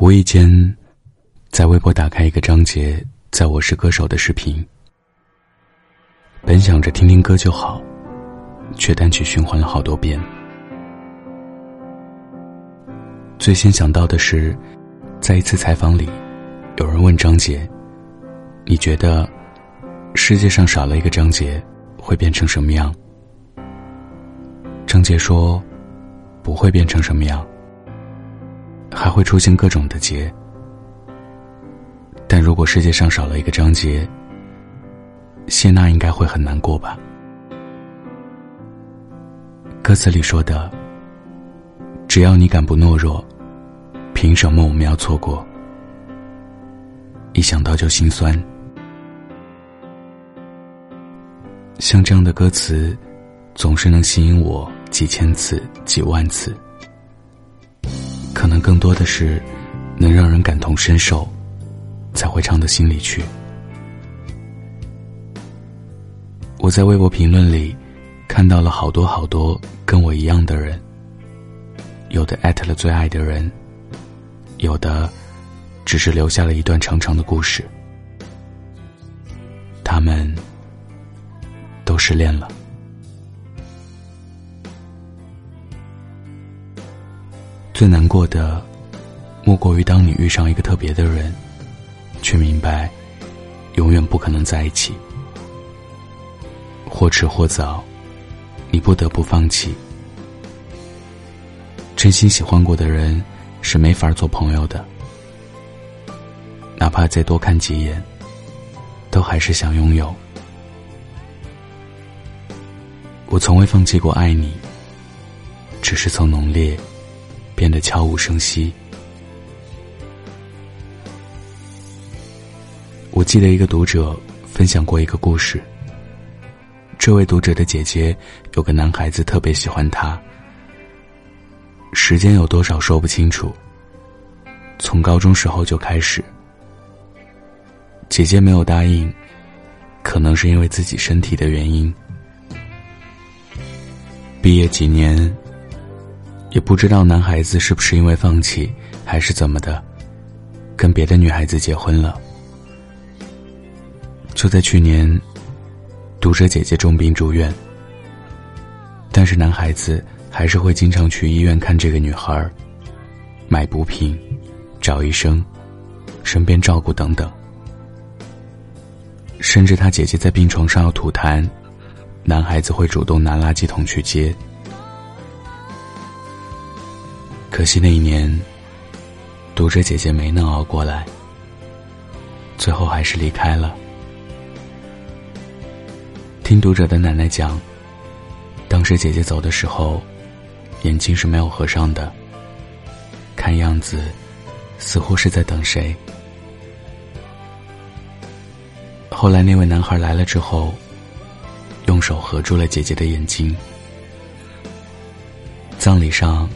无意间，在微博打开一个张杰在我是歌手的视频，本想着听听歌就好，却单曲循环了好多遍。最先想到的是，在一次采访里，有人问张杰：“你觉得世界上少了一个张杰，会变成什么样？”张杰说：“不会变成什么样。”还会出现各种的结，但如果世界上少了一个张杰，谢娜应该会很难过吧？歌词里说的：“只要你敢不懦弱，凭什么我们要错过？”一想到就心酸。像这样的歌词，总是能吸引我几千次、几万次。可能更多的是能让人感同身受，才会唱到心里去。我在微博评论里看到了好多好多跟我一样的人，有的艾特了最爱的人，有的只是留下了一段长长的故事，他们都失恋了。最难过的，莫过于当你遇上一个特别的人，却明白，永远不可能在一起。或迟或早，你不得不放弃。真心喜欢过的人，是没法做朋友的。哪怕再多看几眼，都还是想拥有。我从未放弃过爱你，只是从浓烈。变得悄无声息。我记得一个读者分享过一个故事。这位读者的姐姐有个男孩子特别喜欢她，时间有多少说不清楚。从高中时候就开始，姐姐没有答应，可能是因为自己身体的原因。毕业几年。也不知道男孩子是不是因为放弃，还是怎么的，跟别的女孩子结婚了。就在去年，读者姐姐重病住院，但是男孩子还是会经常去医院看这个女孩买补品，找医生，身边照顾等等。甚至他姐姐在病床上要吐痰，男孩子会主动拿垃圾桶去接。可惜那一年，读者姐姐没能熬过来，最后还是离开了。听读者的奶奶讲，当时姐姐走的时候，眼睛是没有合上的，看样子似乎是在等谁。后来那位男孩来了之后，用手合住了姐姐的眼睛。葬礼上。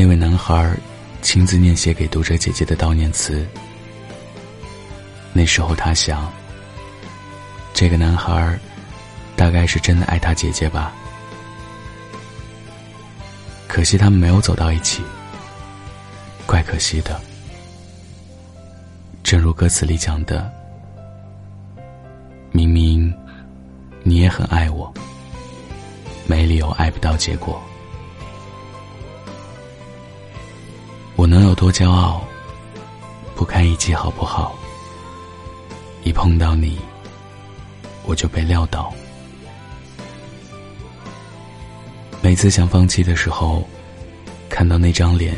那位男孩亲自念写给读者姐姐的悼念词。那时候他想，这个男孩大概是真的爱他姐姐吧。可惜他们没有走到一起，怪可惜的。正如歌词里讲的，明明你也很爱我，没理由爱不到结果。多骄傲？不堪一击，好不好？一碰到你，我就被撂倒。每次想放弃的时候，看到那张脸，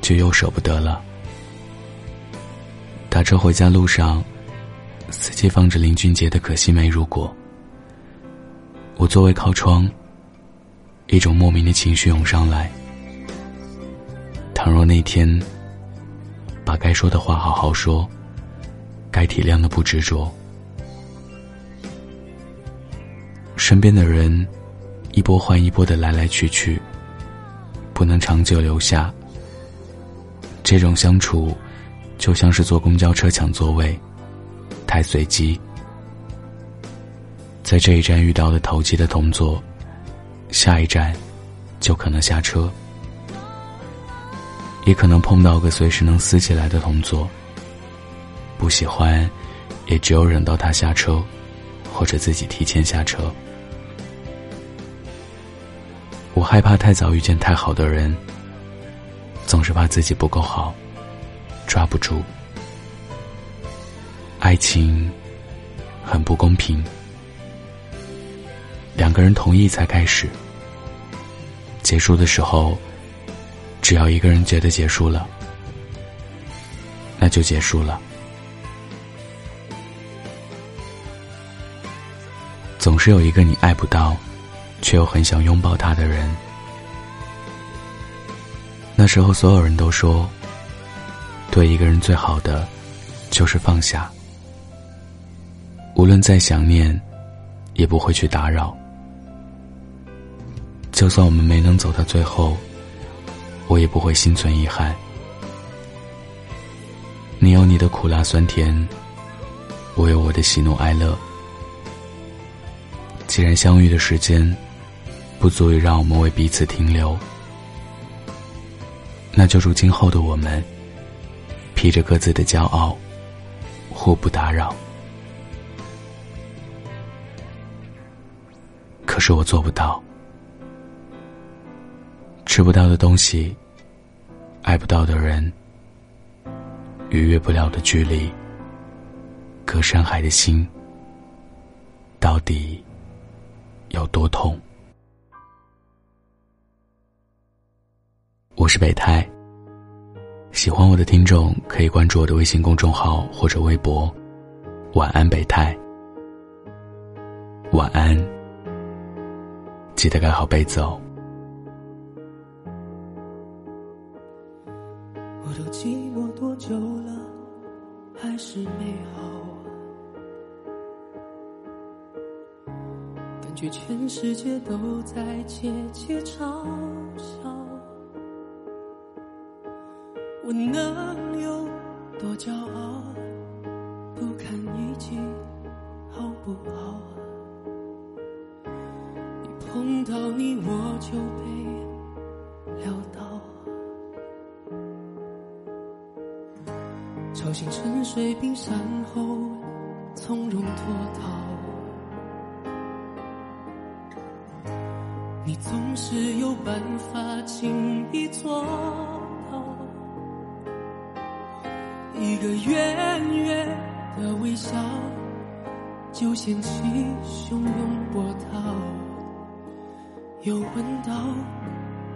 就又舍不得了。打车回家路上，司机放着林俊杰的《可惜没如果》，我座位靠窗，一种莫名的情绪涌上来。倘若那天，把该说的话好好说，该体谅的不执着，身边的人一波换一波的来来去去，不能长久留下。这种相处，就像是坐公交车抢座位，太随机。在这一站遇到了投机的同座，下一站就可能下车。也可能碰到个随时能撕起来的同座。不喜欢，也只有忍到他下车，或者自己提前下车。我害怕太早遇见太好的人，总是怕自己不够好，抓不住。爱情很不公平，两个人同意才开始，结束的时候。只要一个人觉得结束了，那就结束了。总是有一个你爱不到，却又很想拥抱他的人。那时候，所有人都说，对一个人最好的，就是放下。无论再想念，也不会去打扰。就算我们没能走到最后。我也不会心存遗憾。你有你的苦辣酸甜，我有我的喜怒哀乐。既然相遇的时间不足以让我们为彼此停留，那就祝今后的我们披着各自的骄傲，互不打扰。可是我做不到。吃不到的东西，爱不到的人，逾越不了的距离，隔山海的心，到底有多痛？我是北太，喜欢我的听众可以关注我的微信公众号或者微博。晚安，北太。晚安，记得盖好被子哦。我都寂寞多久了，还是美好？感觉全世界都在窃窃嘲笑，我能有多骄傲？不堪一击，好不好？一碰到你，我就被撂倒。潮醒沉睡冰山后，从容脱逃。你总是有办法轻易做到，一个远远的微笑，就掀起汹涌波涛，又闻到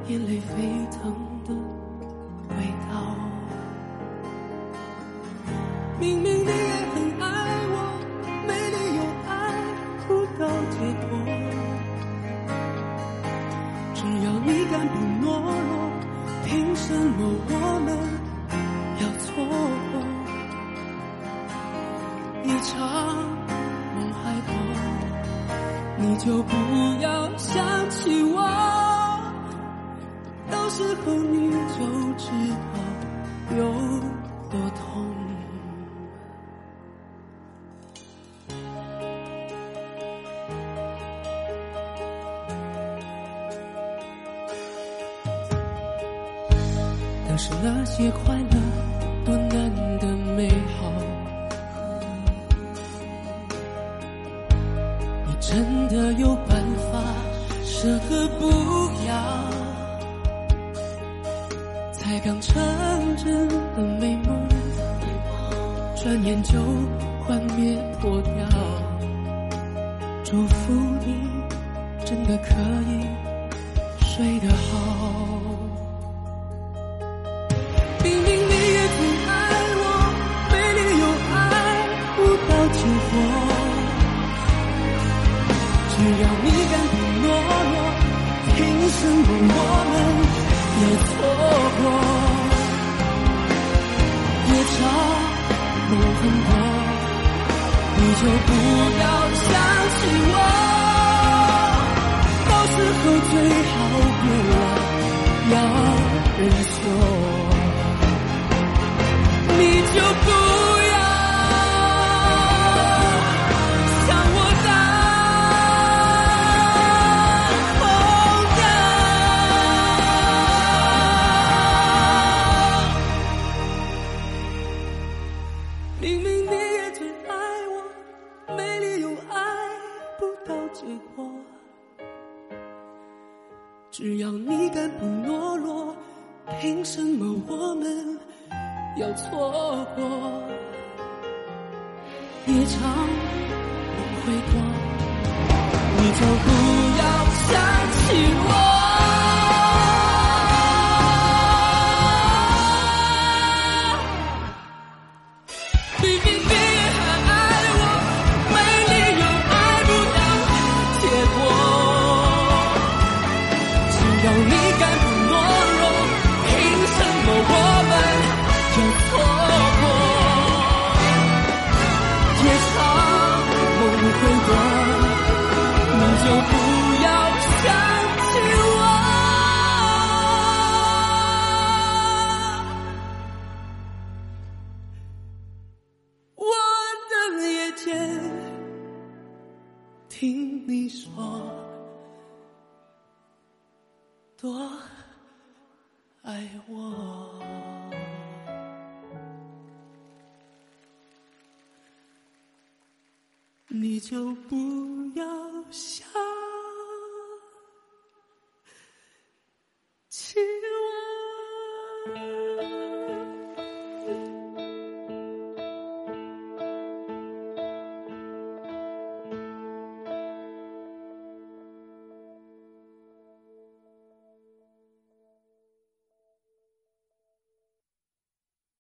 眼泪沸腾明明你也很爱我，没理由爱不到结果。只要你敢不懦弱，凭什么我们要错过一场梦还多？你就不要想起我，到时候你就知道有多痛。真的有办法舍得不要？才刚成真的美梦，转眼就幻灭破掉。祝福你，真的可以睡得好。什么我们要错过？夜长梦很多，你就不要想起我。错过？夜长梦会多，你就不要想起我。听你说，多爱我，你就不要想。